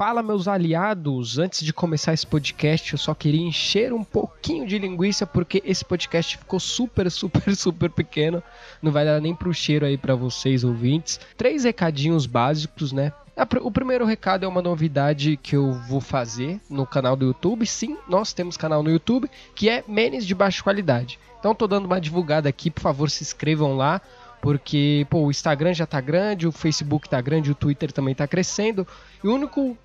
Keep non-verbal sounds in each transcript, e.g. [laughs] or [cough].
Fala, meus aliados! Antes de começar esse podcast, eu só queria encher um pouquinho de linguiça porque esse podcast ficou super, super, [laughs] super pequeno. Não vai dar nem pro cheiro aí para vocês, ouvintes. Três recadinhos básicos, né? O primeiro recado é uma novidade que eu vou fazer no canal do YouTube. Sim, nós temos canal no YouTube que é Menes de baixa qualidade. Então tô dando uma divulgada aqui, por favor, se inscrevam lá porque pô, o Instagram já tá grande, o Facebook tá grande, o Twitter também tá crescendo. E o único,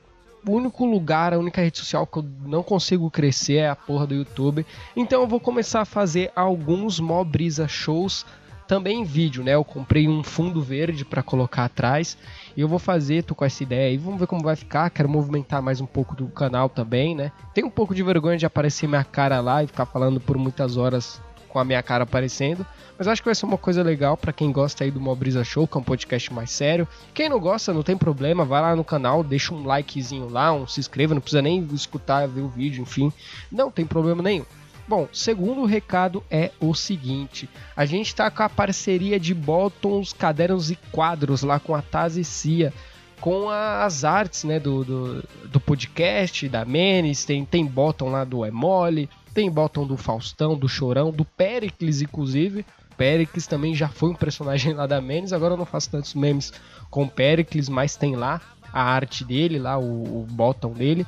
único lugar, a única rede social que eu não consigo crescer é a porra do YouTube. Então eu vou começar a fazer alguns Mobrisa shows também em vídeo, né? Eu comprei um fundo verde para colocar atrás e eu vou fazer, tô com essa ideia aí, vamos ver como vai ficar. Quero movimentar mais um pouco do canal também, né? Tenho um pouco de vergonha de aparecer minha cara lá e ficar falando por muitas horas com a minha cara aparecendo. Mas acho que vai ser uma coisa legal para quem gosta aí do Mobrisa Show, que é um podcast mais sério. Quem não gosta, não tem problema, vai lá no canal, deixa um likezinho lá, um se inscreva, não precisa nem escutar, ver o vídeo, enfim. Não tem problema nenhum. Bom, segundo recado é o seguinte: a gente está com a parceria de botões, cadernos e quadros lá com a Taz e Cia, com as artes né, do, do, do podcast, da Menes, tem, tem botão lá do É Mole, tem botão do Faustão, do Chorão, do Pericles, inclusive. Pericles também já foi um personagem lá da Menes, agora eu não faço tantos memes com Pericles, mas tem lá a arte dele, lá o, o botão dele.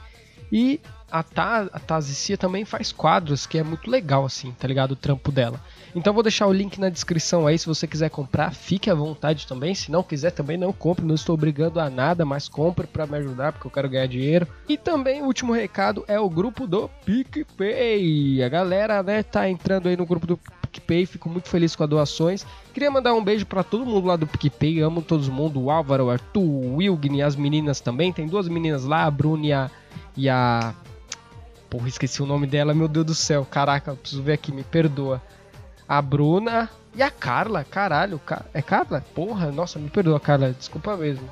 E a Tazicia também faz quadros, que é muito legal, assim, tá ligado? O trampo dela. Então vou deixar o link na descrição aí, se você quiser comprar, fique à vontade também. Se não quiser também não compre, não estou obrigando a nada, mas compre para me ajudar, porque eu quero ganhar dinheiro. E também o último recado é o grupo do PicPay. A galera, né, tá entrando aí no grupo do PicPay, fico muito feliz com as doações. Queria mandar um beijo para todo mundo lá do PicPay, amo todo mundo, o Álvaro, o Arthur, o Wilgn e as meninas também. Tem duas meninas lá, a Bruna e a, e a Porra, esqueci o nome dela, meu Deus do céu. Caraca, preciso ver aqui, me perdoa. A Bruna e a Carla, caralho. É Carla? Porra, nossa, me perdoa, Carla. Desculpa mesmo.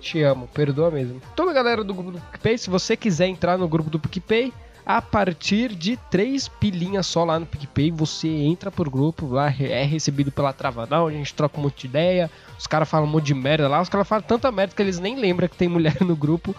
Te amo, perdoa mesmo. A galera do grupo do PicPay, se você quiser entrar no grupo do PicPay, a partir de três pilinhas só lá no PicPay, você entra pro grupo, lá é recebido pela Travadão, a gente troca um monte de ideia, os caras falam um monte de merda lá, os caras falam tanta merda que eles nem lembram que tem mulher no grupo.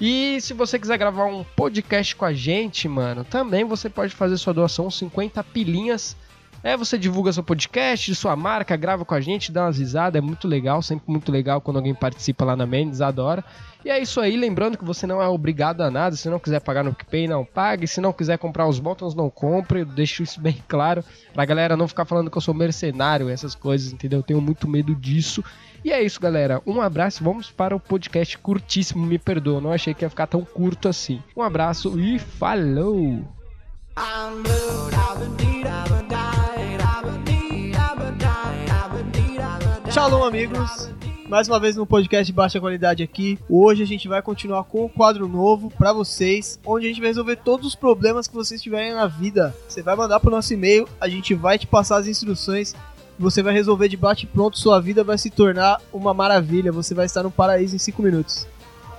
E se você quiser gravar um podcast com a gente, mano, também você pode fazer sua doação 50 pilinhas. É, você divulga seu podcast, sua marca, grava com a gente, dá umas risadas, é muito legal, sempre muito legal quando alguém participa lá na Mendes, adora. E é isso aí, lembrando que você não é obrigado a nada, se não quiser pagar no PicPay, não pague, se não quiser comprar os botões, não compre, eu deixo isso bem [laughs] claro, pra galera não ficar falando que eu sou mercenário, essas coisas, entendeu? Eu tenho muito medo disso. E é isso, galera. Um abraço. Vamos para o podcast curtíssimo. Me perdoa, não achei que ia ficar tão curto assim. Um abraço e falou! Shalom, amigos. Mais uma vez no podcast de baixa qualidade aqui. Hoje a gente vai continuar com um quadro novo para vocês, onde a gente vai resolver todos os problemas que vocês tiverem na vida. Você vai mandar pro nosso e-mail, a gente vai te passar as instruções você vai resolver de bate pronto, sua vida vai se tornar uma maravilha. Você vai estar no paraíso em 5 minutos.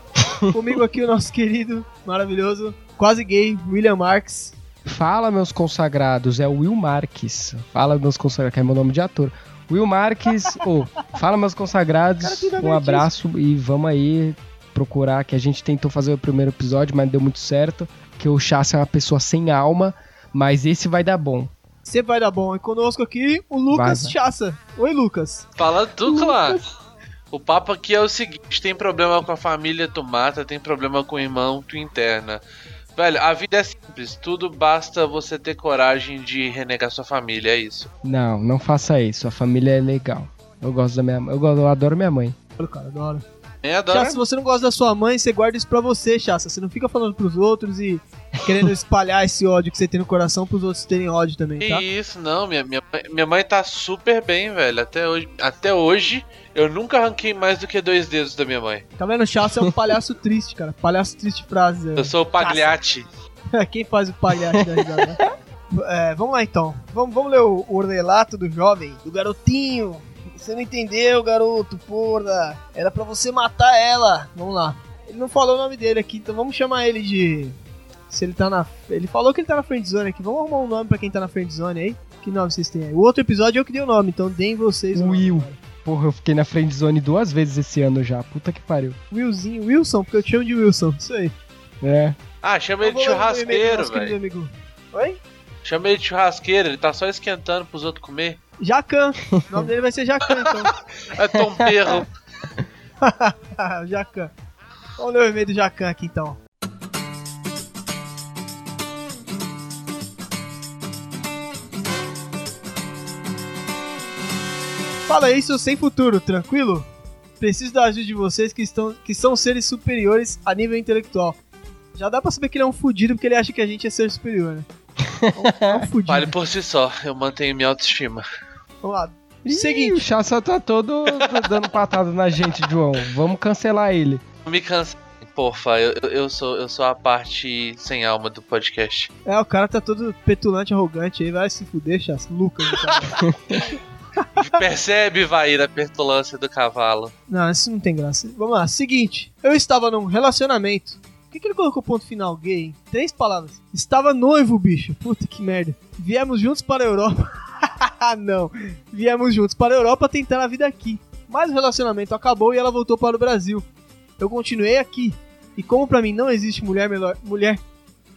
[laughs] Comigo aqui o nosso querido, maravilhoso, quase gay, William Marks. Fala, meus consagrados, é o Will Marques. Fala, meus consagrados, que é meu nome de ator. Will Marques, oh, fala, meus consagrados, um abraço e vamos aí procurar, que a gente tentou fazer o primeiro episódio, mas deu muito certo, que o Chassa é uma pessoa sem alma, mas esse vai dar bom. Sempre vai dar bom. E conosco aqui, o Lucas vai, Chassa. Oi, Lucas. Fala tu, claro. O papo aqui é o seguinte: tem problema com a família, tu mata, tem problema com o irmão, tu interna. Velho, a vida é simples, tudo basta você ter coragem de renegar sua família, é isso. Não, não faça isso, a família é legal. Eu gosto da minha eu, eu adoro minha mãe. Eu, cara, adoro. Chassa, se você não gosta da sua mãe, você guarda isso pra você, Chassa. Você não fica falando pros outros e querendo [laughs] espalhar esse ódio que você tem no coração pros outros terem ódio também, tá? Isso, não. Minha, minha, minha mãe tá super bem, velho. Até hoje, até hoje, eu nunca arranquei mais do que dois dedos da minha mãe. Tá vendo? Chassa é um palhaço [laughs] triste, cara. Palhaço triste frase. Eu sou o pagliate. [laughs] Quem faz o pagliate da risada? é, vamos lá então. Vamos, vamos ler o, o relato do jovem, do garotinho você não entendeu, garoto, porra. Era pra você matar ela. Vamos lá. Ele não falou o nome dele aqui, então vamos chamar ele de. Se ele tá na. Ele falou que ele tá na friendzone aqui. Vamos arrumar um nome pra quem tá na friendzone aí. Que nome vocês têm aí? O outro episódio é eu que dei o nome, então deem vocês Will. Porra, eu fiquei na friend zone duas vezes esse ano já. Puta que pariu. Willzinho, Wilson, porque eu te chamo de Wilson. Isso aí. É. Ah, chama ele de churrasqueiro, velho. Oi? Chama ele de churrasqueiro, ele tá só esquentando pros outros comer. Jacan. O nome dele vai ser Jacan, então. [laughs] É Tom Perro. [laughs] Jacan. Vamos ler o e-mail do Jacan aqui, então. Fala seu sem futuro, tranquilo? Preciso da ajuda de vocês que, estão, que são seres superiores a nível intelectual. Já dá pra saber que ele é um fudido porque ele acha que a gente é ser superior, né? [laughs] Vale por si só, eu mantenho minha autoestima. Vamos lá. Ih, Seguinte. o Chassa tá todo dando patada na gente, João. Vamos cancelar ele. Não me cansa. Porra, eu, eu- sou, eu sou a parte sem alma do podcast. É, o cara tá todo petulante, arrogante aí, vai se fuder, Chas. Lucas. do cara. [laughs] Percebe, Vaíra, a petulância do cavalo. Não, isso não tem graça. Vamos lá, seguinte. Eu estava num relacionamento. Que, que ele colocou ponto final gay? Três palavras. Estava noivo, bicho. Puta que merda. Viemos juntos para a Europa. [laughs] não. Viemos juntos para a Europa tentar a vida aqui. Mas o relacionamento acabou e ela voltou para o Brasil. Eu continuei aqui. E como pra mim não existe mulher melhor. Mulher.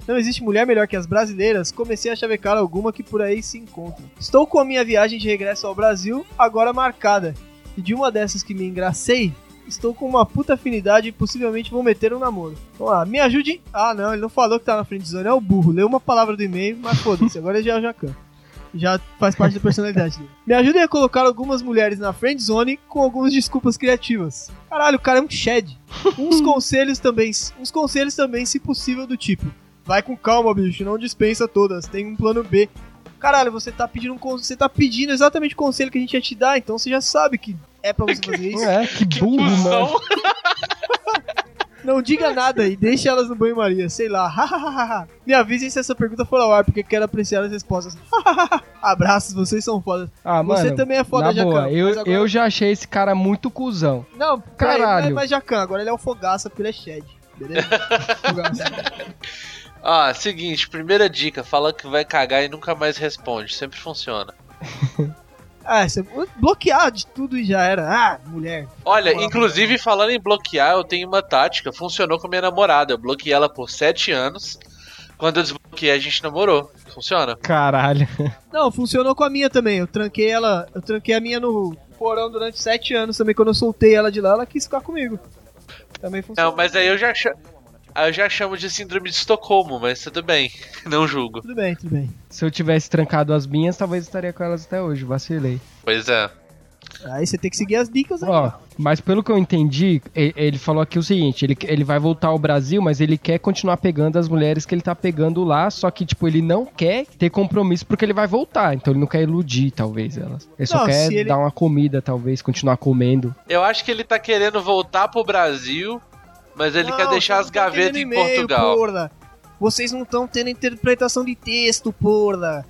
Não existe mulher melhor que as brasileiras, comecei a chavecar alguma que por aí se encontra. Estou com a minha viagem de regresso ao Brasil agora marcada. E de uma dessas que me engracei, estou com uma puta afinidade e possivelmente vou meter um namoro. Vamos lá, me ajude. Ah, não, ele não falou que tá na frente zone, é o burro. Leu uma palavra do e-mail, mas foda-se, agora ele já é o Jacan. Já faz parte da personalidade dele. Me ajudem a colocar algumas mulheres na friend zone com algumas desculpas criativas. Caralho, o cara é um shed. Uns [laughs] conselhos também, uns conselhos também, se possível, do tipo: Vai com calma, bicho, não dispensa todas, tem um plano B. Caralho, você tá pedindo um con- você tá pedindo exatamente o conselho que a gente ia te dar, então você já sabe que é pra você fazer isso. É, que burro, mano. [laughs] Não diga nada e deixe elas no banho-maria, sei lá. Me avisem se essa pergunta for ao ar, porque quero apreciar as respostas. Abraços, vocês são fodas. Ah, mano. Você também é foda, Jacan. boa, eu, agora- eu já achei esse cara muito cuzão. Não, Caralho. Caralho. Mas Jacan, agora ele é o fogaça porque ele é shed. Beleza? [laughs] fogaça. Ah, seguinte, primeira dica, fala que vai cagar e nunca mais responde. Sempre funciona. [laughs] Ah, você bloquear de tudo e já era. Ah, mulher. Olha, inclusive falando em bloquear, eu tenho uma tática. Funcionou com minha namorada. Eu bloqueei ela por 7 anos. Quando eu desbloqueei, a gente namorou. Funciona. Caralho. [laughs] Não, funcionou com a minha também. Eu tranquei ela. Eu tranquei a minha no porão durante sete anos também. Quando eu soltei ela de lá, ela quis ficar comigo. Também funcionou. Não, mas aí eu já chamo. Eu já chamo de síndrome de Estocolmo, mas tudo bem. [laughs] Não julgo. Tudo bem, tudo bem. Se eu tivesse trancado as minhas, talvez estaria com elas até hoje. Vacilei. Pois é. Aí você tem que seguir as dicas aí. Ó, mas pelo que eu entendi, ele falou aqui o seguinte: ele, ele vai voltar ao Brasil, mas ele quer continuar pegando as mulheres que ele tá pegando lá, só que, tipo, ele não quer ter compromisso porque ele vai voltar. Então ele não quer iludir, talvez, elas. Ele só Não, quer se ele- dar uma comida, talvez, continuar comendo. Eu acho que ele tá querendo voltar pro Brasil, mas ele quer Não, deixar você as gavetas em Portugal. Porra. Vocês não estão tendo interpretação de texto, porra.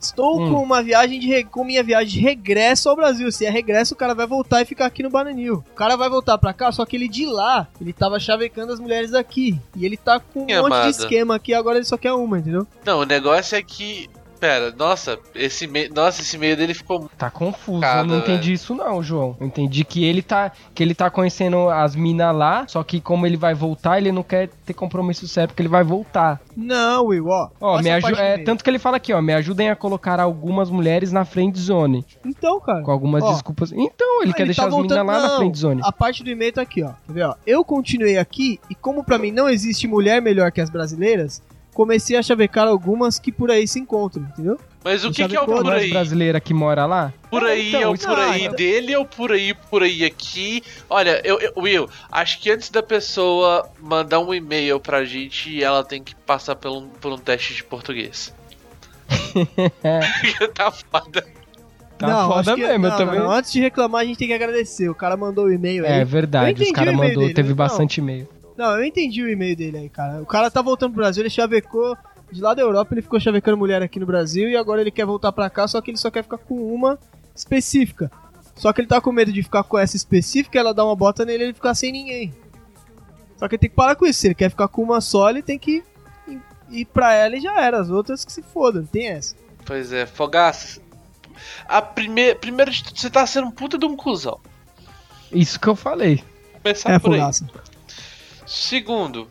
Estou Hum. com uma viagem de com minha viagem de regresso ao Brasil. Se é regresso, o cara vai voltar e ficar aqui no Bananil. O cara vai voltar pra cá, só que ele de lá, ele tava chavecando as mulheres daqui. E ele tá com um Minha monte amada. de esquema aqui, agora ele só quer uma, entendeu? Não, o negócio é que. Pera, nossa, esse meio. Nossa, esse meio dele ficou. Tá confuso, Cada, eu não entendi isso não, João. Eu entendi que ele tá que ele tá conhecendo as minas lá, só que como ele vai voltar, ele não quer ter compromisso certo, porque ele vai voltar. Não, Will, ó. Ó, me a aju parte do é, tanto que ele fala aqui, ó, me ajudem a colocar algumas mulheres na friend zone, Então, cara. com algumas Ó. desculpas. Então, ele Ah, quer deixar tá as minas voltando- lá na não, friend zone. A parte do e-mail tá aqui, ó. Ver, ó? Eu continuei aqui e como pra mim não existe mulher melhor que as brasileiras, comecei a chavecar algumas que por aí se encontram, entendeu? Mas o Não que, que é o por aí? brasileira que mora lá? Por aí Então, é o por aí então- dele ou por aí, por aí aqui. Olha, eu, eu- Will, acho que antes da pessoa mandar um e-mail pra gente, ela tem que passar por um, por um teste de português. [laughs] tá foda. Tá não, foda acho que- mesmo, eu não, também. não, Antes de reclamar, a gente tem que agradecer. O cara mandou o e-mail É aí. verdade, Eu os o e-mail mandou, dele, teve não. bastante e-mail. Não, eu entendi o e-mail dele aí, cara. O cara tá voltando pro Brasil, ele chavecou de lá da Europa, ele ficou chavecando mulher aqui no Brasil e agora ele quer voltar pra cá, só que ele só quer ficar com uma específica. Só que ele tá com medo de ficar com essa específica, ela dá uma bota nele e ele ficar sem ninguém. Só que ele tem que parar com isso. Se ele quer ficar com uma só, ele tem que ir- pra ela e já era. As outras que se fodam, não tem essa. Pois é, Fogaça, A primeira, primeiro de tudo, você tá sendo um puta de um cuzão. Isso que eu falei. Começar É, por aí. Segundo,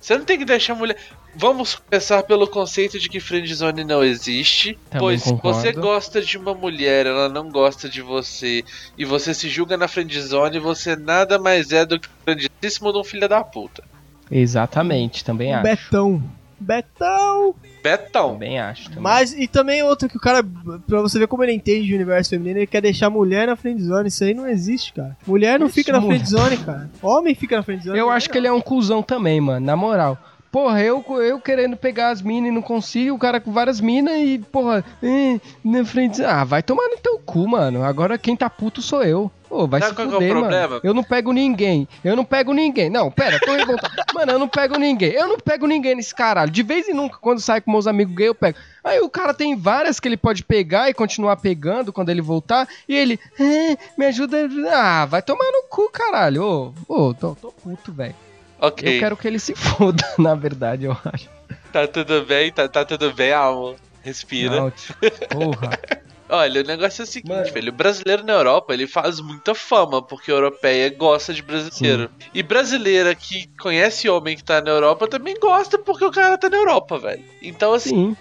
você não tem que deixar a mulher. Vamos começar pelo conceito de que friendzone não existe, Também pois se concordo. você gosta de uma mulher, ela não gosta de você, e você se julga na friendzone, você nada mais é do que o grandíssimo de um filho da puta. Exatamente, também acho. Betão. Betão. Betão. Também acho. Também. Mas, e também outro que o cara, pra você ver como ele entende de universo feminino, ele quer deixar mulher na friendzone. Isso aí não existe, cara. Mulher não Isso, fica na mulher. friendzone, cara. Homem fica na friendzone. Eu mulher acho que ele é um cuzão também, mano, na moral. Porra, eu, eu querendo pegar as minas e não consigo, o cara com várias minas e, porra, eh, na frente. Ah, vai tomar no teu cu, mano. Agora quem tá puto sou eu. Pô, vai Sabe se é o fuder, problema? mano. Eu não pego ninguém. Eu não pego ninguém. Não, pera, tô revoltado. [laughs] mano, eu não pego ninguém. Eu não pego ninguém nesse caralho. De vez em nunca, quando sai com meus amigos gays, eu pego. Aí o cara tem várias que ele pode pegar e continuar pegando quando ele voltar. E ele, eh, me ajuda. Ah, vai tomar no cu, caralho. Ô, ô, tô, tô puto, velho. Ok, Eu quero que ele se [laughs] foda, na verdade, eu acho. tá tudo bem, tá, tá tudo bem, amor. Respira. Não, tio. Porra. [laughs] Olha, o negócio é o seguinte, Mano. velho. O brasileiro na Europa, ele faz muita fama, porque a europeia gosta de brasileiro. E brasileira que conhece homem que tá na Europa também gosta porque o cara tá na Europa, velho. Então, assim, Sim.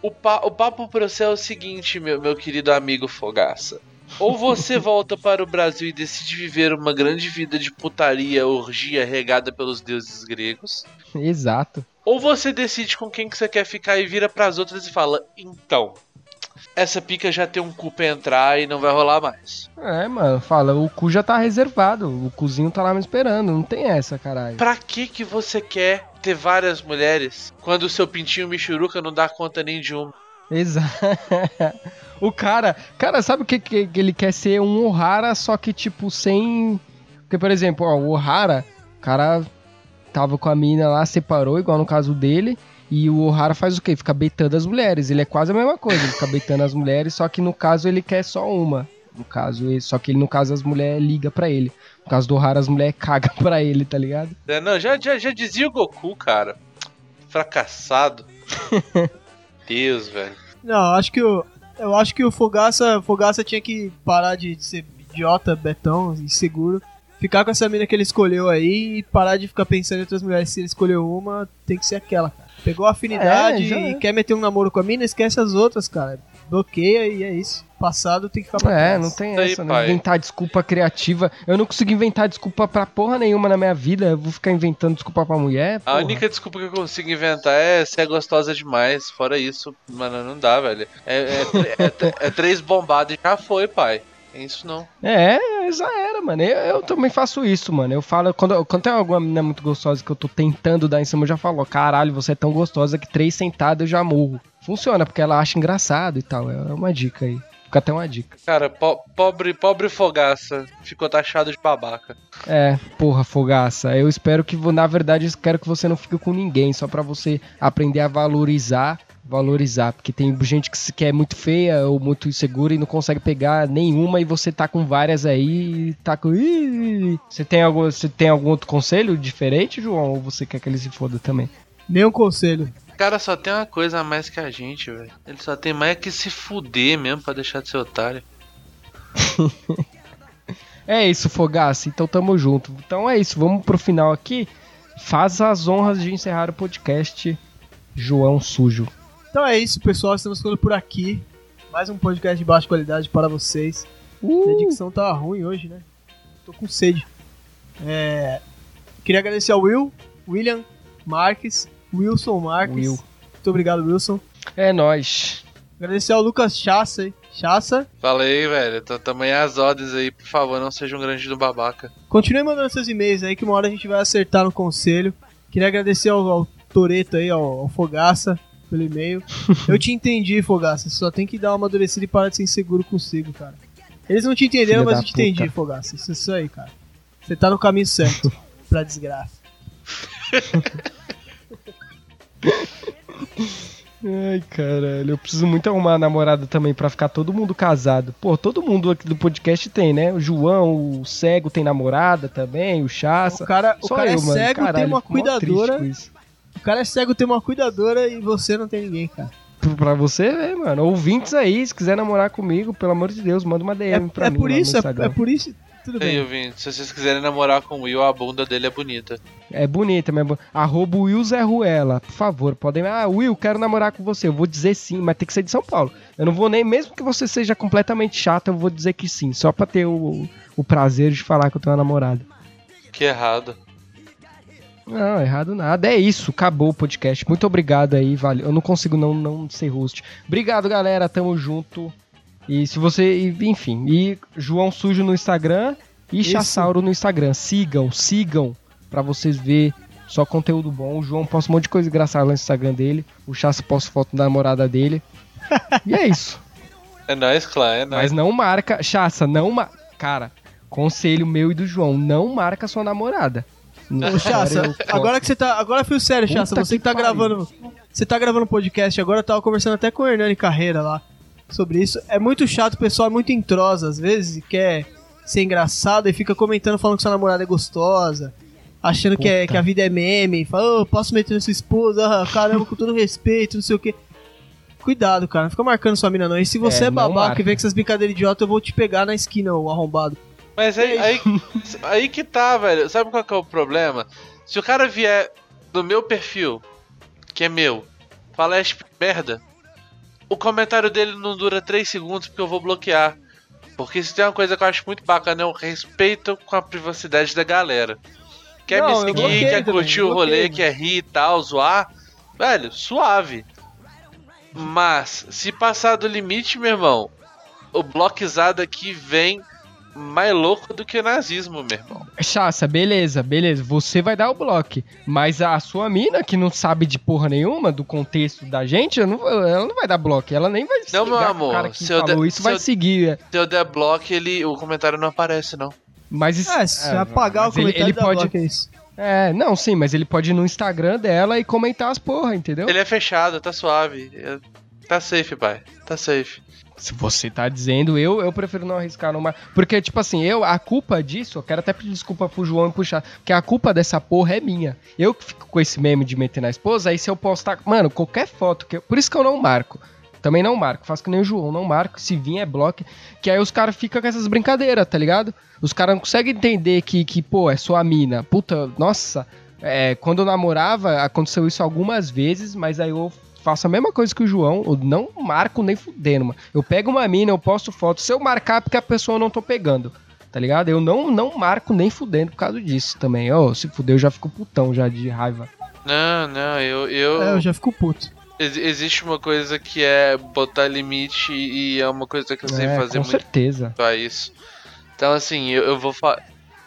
o, pa o papo pra você é o seguinte, meu, meu querido amigo Fogaça. Ou você volta para o Brasil e decide viver uma grande vida de putaria, orgia regada pelos deuses gregos. Exato. Ou você decide com quem que você quer ficar e vira pras outras e fala: Então, essa pica já tem um cu pra entrar e não vai rolar mais. É, mano, fala, o cu já tá reservado. O cozinho tá lá me esperando. Não tem essa, caralho. Pra que que você quer ter várias mulheres quando o seu pintinho michuruca não dá conta nem de uma? Exato. [laughs] o cara, cara, sabe o que, que, ele quer ser? Um Ohara, só que tipo sem. Porque, por exemplo, ó, o Ohara, o cara tava com a mina lá, separou, igual no caso dele. E o Ohara faz o quê? Fica beitando as mulheres. Ele é quase a mesma coisa, ele fica beitando as mulheres, só que no caso ele quer só uma. No caso, ele- só que ele, no caso, as mulheres ligam pra ele. No caso do Ohara, as mulheres [laughs] cagam pra ele, tá ligado? É, não, já, já, já dizia o Goku, cara. Fracassado. [laughs] Deus, velho. Não, acho que o. Eu acho que o Fogaça, Fogaça tinha que parar de ser idiota, betão, inseguro. Ficar com essa mina que ele escolheu aí e parar de ficar pensando em outras mulheres. Se ele escolheu uma, tem que ser aquela, cara. Pegou a afinidade É, e é. quer meter um namoro com a mina, esquece as outras, cara. Bloqueia e é isso. Passado tem que ficar pra É, trás. não tem Isso aí, essa, né? pai. Inventar desculpa criativa. Eu não consigo inventar desculpa pra porra nenhuma na minha vida. Eu vou ficar inventando desculpa pra mulher. A porra. única desculpa que eu consigo inventar é ser gostosa demais. Fora isso, mano, não dá, velho. É, é, é- é três bombadas e já foi, pai. É isso não. É, já era, mano. Eu, eu também faço isso, mano. Eu falo, quando, quando tem alguma menina muito gostosa que eu tô tentando dar em cima, eu já falo, caralho, você é tão gostosa que três sentadas eu já morro. Funciona, porque ela acha engraçado e tal. É uma dica aí. Fica até uma dica. Cara, po- pobre, pobre fogaça. Ficou taxado de babaca. É, porra, fogaça. Eu espero que, na verdade, eu quero que você não fique com ninguém, só pra você aprender a valorizar. Valorizar, porque tem gente que se quer muito feia ou muito insegura e não consegue pegar nenhuma e você tá com várias aí e tá com. Você tem algum, você tem algum outro conselho diferente, João? Ou você quer que ele se foda também? Nenhum conselho. O cara só tem uma coisa a mais que a gente, velho. Ele só tem mais que se fuder mesmo pra deixar de ser otário. [laughs] É isso, fogaça. Então tamo junto. Então é isso, vamos pro final aqui. Faz as honras de encerrar o podcast João Sujo. Então é isso, pessoal. Estamos ficando por aqui. Mais um podcast de baixa qualidade para vocês. Uh! A dicção tá ruim hoje, né? Tô com sede. É... Queria agradecer ao Will, William Marques, Wilson Marques. Will. Muito obrigado, Wilson. É nóis. Agradecer ao Lucas Chassa, hein? Chassa. Falei, velho. Tô tamanho as ordens aí, por favor, não seja um grande do babaca. Continue mandando seus e-mails aí que uma hora a gente vai acertar no conselho. Queria agradecer ao, ao Toreto aí, ao, ao Fogaça, pelo e-mail. [laughs] Eu te entendi, Fogaça. Você só tem que dar uma amadurecida e parar de ser inseguro consigo, cara. Eles não te entenderam, Filha mas eu te puta. entendi, Fogaça. Isso, isso aí, cara. Você tá no caminho certo. [laughs] pra desgraça. [laughs] Ai, caralho. Eu preciso muito arrumar uma namorada também pra ficar todo mundo casado. Pô, todo mundo aqui do podcast tem, né? O João, o cego tem namorada também, o Chassa. O cara, o Só cara eu, é mano. cego, Caralho, tem uma cuidadora. O cara é cego, tem uma cuidadora e você não tem ninguém, cara. pra você ver, mano. Ouvintes aí, se quiser namorar comigo, pelo amor de Deus, manda uma DM É, pra é mim. por isso, é, é por isso. Tudo Ei, bem. ouvinte, se vocês quiserem namorar com o Will, a bunda dele é bonita. É bonita mesmo. Arroba Will Zé Ruela. Por favor, podem. Ah, Will, quero namorar com você. Eu vou dizer sim, mas tem que ser de São Paulo. Eu não vou nem, mesmo que você seja completamente chato, eu vou dizer que sim. Só pra ter o, o prazer de falar que eu tenho uma namorada. Que errado. Não, errado nada. É isso, acabou o podcast. Muito obrigado aí, valeu. Eu não consigo não, não ser host. Obrigado, galera. Tamo junto. E se você. Enfim. E João Sujo no Instagram e. Chassauro no Instagram. Sigam, sigam. Pra vocês ver só conteúdo bom. O João posta um monte de coisa engraçada lá no Instagram dele. O Chassa posta foto da namorada dele. e é isso. É nóis, clã, é nóis. Mas não marca. Chassa, não ma... Cara, conselho meu e do João. Não marca sua namorada. Ô, Chassa, agora que você tá. Agora fio sério, Chassa, você que que tá pariu. gravando. Você tá gravando podcast agora, eu tava conversando até com o Hernani Carreira lá sobre isso. É muito chato, o pessoal é muito entrosa, às vezes, e quer ser engraçado e fica comentando falando que sua namorada é gostosa. Achando que, é, que a vida é meme, fala, ô, posso meter na sua esposa, ah, caramba, com todo respeito, não sei o que. Cuidado, cara, não fica marcando sua mina não. E se você É, é, babaca e vem com essas brincadeiras idiotas, eu vou te pegar na esquina, ô arrombado. Mas aí, aí, [laughs] aí que tá, velho. Sabe qual que é o problema? Se o cara vier no meu perfil, que é meu, falar merda, o comentário dele não dura 3 segundos porque eu vou bloquear. Porque se tem uma coisa que eu acho muito bacana é o respeito com a privacidade da galera. Quer Não, me seguir, bloqueei quer curtir o rolê, quer rir e tal, zoar, velho, suave. Mas, se passar do limite, meu irmão, o bloquizado aqui vem mais louco do que o nazismo, meu irmão. Chassa, beleza, beleza. Você vai dar o bloco. Mas a sua mina, que não sabe de porra nenhuma do contexto da gente, ela não, ela não vai dar bloco. Ela nem vai Não, meu amor, cara que se eu falou der- isso se vai eu- seguir. é. Se eu der bloco, ele, o comentário não aparece, não. Mas isso, É, se apagar mas o comentário ele, ele pode. bloco, é isso. É, não, sim, mas ele pode ir no Instagram dela e comentar as porra, entendeu? Ele é fechado, tá suave. É- Tá safe, pai. Tá safe. Se você tá dizendo, eu, eu prefiro não arriscar mais. Porque, tipo assim, eu, a culpa disso, eu quero até pedir desculpa pro João e puxar, porque a culpa dessa porra é minha. Eu que fico com esse meme de meter na esposa, aí se eu postar, mano, qualquer foto, que eu- por isso que eu não marco. Também não marco, faço que nem o João, não marco, se vir é bloco, que aí os caras ficam com essas brincadeiras, tá ligado? Os caras não conseguem entender que, que, pô, é sua mina. Puta, nossa, é, quando eu namorava, aconteceu isso algumas vezes, mas aí eu faço a mesma coisa que o João, eu não marco nem fudendo, mano. Eu pego uma mina, eu posto foto, se eu marcar é porque a pessoa eu não tô pegando, tá ligado? Eu não, não marco nem fudendo por causa disso também. Ô, se fuder, eu já fico putão já de raiva. Não, não, eu. eu... É, eu já fico puto. Ex- Existe uma coisa que é botar limite e é uma coisa que eu sei É, fazer com muito certeza. a isso. Então, assim, eu, eu vou falar.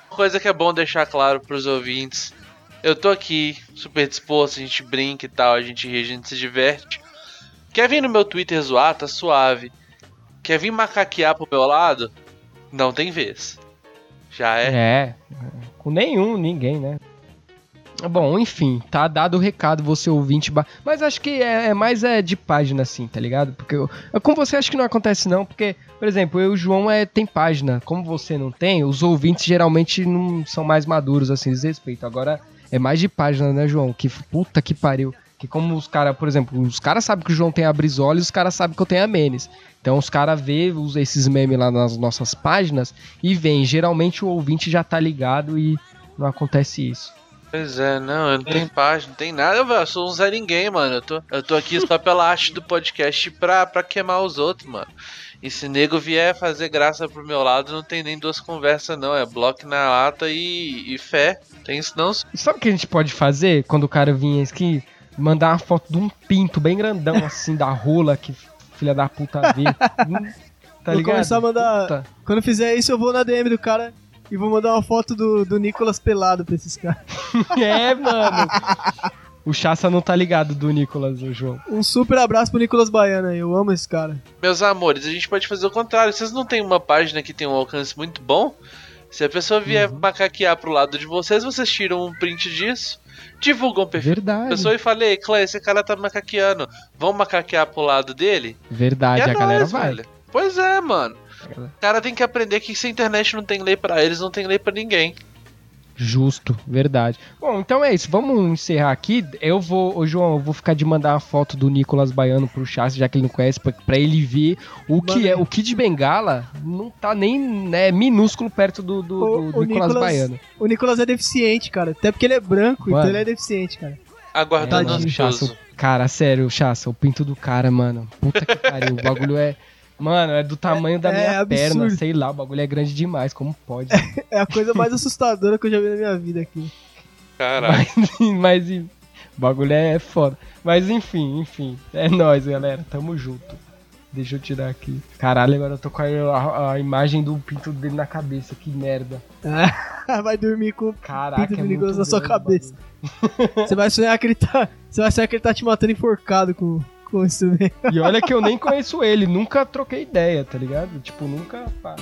Uma coisa que é bom deixar claro pros ouvintes. Eu tô aqui, super disposto, a gente brinca e tal, a gente ri, a gente se diverte. Quer vir no meu Twitter zoar? Tá suave. Quer vir macaquear pro meu lado? Não tem vez. Já é. É, com nenhum, ninguém, né? Bom, enfim, tá dado o recado, você ouvinte. Mas acho que é, é mais é de página, assim, tá ligado? Porque eu, com você acho que não acontece, não. Porque, por exemplo, eu e o João é, tem página. Como você não tem, os ouvintes geralmente não são mais maduros, assim, desse respeito. Agora é mais de página, né, João? Que puta que pariu. Que como os caras, por exemplo, os caras sabem que o João tem a Brizola e os caras sabem que eu tenho a Menes. Então os caras os- esses memes lá nas nossas páginas e vem. Geralmente o ouvinte já tá ligado e não acontece isso. Pois é, não, eu não tenho página, não tem nada, velho. Eu sou um Zé Ninguém, mano. Eu tô, eu tô aqui só pela arte do podcast pra, pra queimar os outros, mano. E se nego vier fazer graça pro meu lado, não tem nem duas conversas, não. É bloco na lata e, e fé. Tem isso não. Sabe o que a gente pode fazer quando o cara vinha aqui? Mandar uma foto de um pinto bem grandão [laughs] assim da rola que filha da puta vê. [laughs] Hum, tá Vou ligado? começar a mandar- Puta. Quando fizer isso, eu vou na DM do cara e vou mandar uma foto do, do Nicolas pelado pra esses caras. [laughs] É, mano. O Chassa não tá ligado do Nicolas, o João. Um super abraço pro Nicolas Baiana, eu amo esse cara. Meus amores, a gente pode fazer o contrário. Vocês não tem uma página que tem um alcance muito bom? Se a pessoa vier macaquear pro lado de vocês, vocês tiram um print disso, divulgam o perfil da Verdade. pessoa e falei, Clã, esse cara tá macaqueando. Vamos macaquear pro lado dele? Verdade, é a galera nóis, vai. velho. Pois é, mano. Galera- O cara tem que aprender que se a internet não tem lei pra eles, não tem lei pra ninguém. Justo, verdade. Bom, então é isso. Vamos encerrar aqui. Eu vou, ô João, eu vou ficar de mandar uma foto do Nicolas Baiano pro Chassi, já que ele não conhece, pra, pra ele ver o que é. O Kid Bengala não tá nem né, minúsculo perto do, do, O- do o Nicolas, Nicolas- Baiano. O Nicolas é deficiente, cara. Até porque ele é branco, Mano. então ele é deficiente, cara. Aguardando ansioso. Chassa. Cara, sério, Chassa, o pinto do cara, mano. Puta que pariu. O bagulho é. Mano, é do tamanho da É- minha é perna, sei lá, o bagulho é grande demais, como pode? [laughs] É a coisa mais assustadora que eu já vi na minha vida aqui. Caralho. Mas, mas o bagulho é foda. Mas enfim, enfim. É nóis, galera. Tamo junto. Deixa eu tirar aqui. Caralho, agora eu tô com a, a- a imagem do pinto dele na cabeça. Que merda. [laughs] vai dormir com o Caraca, pinto é muito na sua cabeça. [laughs] Você vai sonhar que ele tá. Você vai sonhar que ele tá te matando enforcado com, instrumento. E olha que eu nem conheço ele, nunca troquei ideia, tá ligado? Tipo, nunca. pá.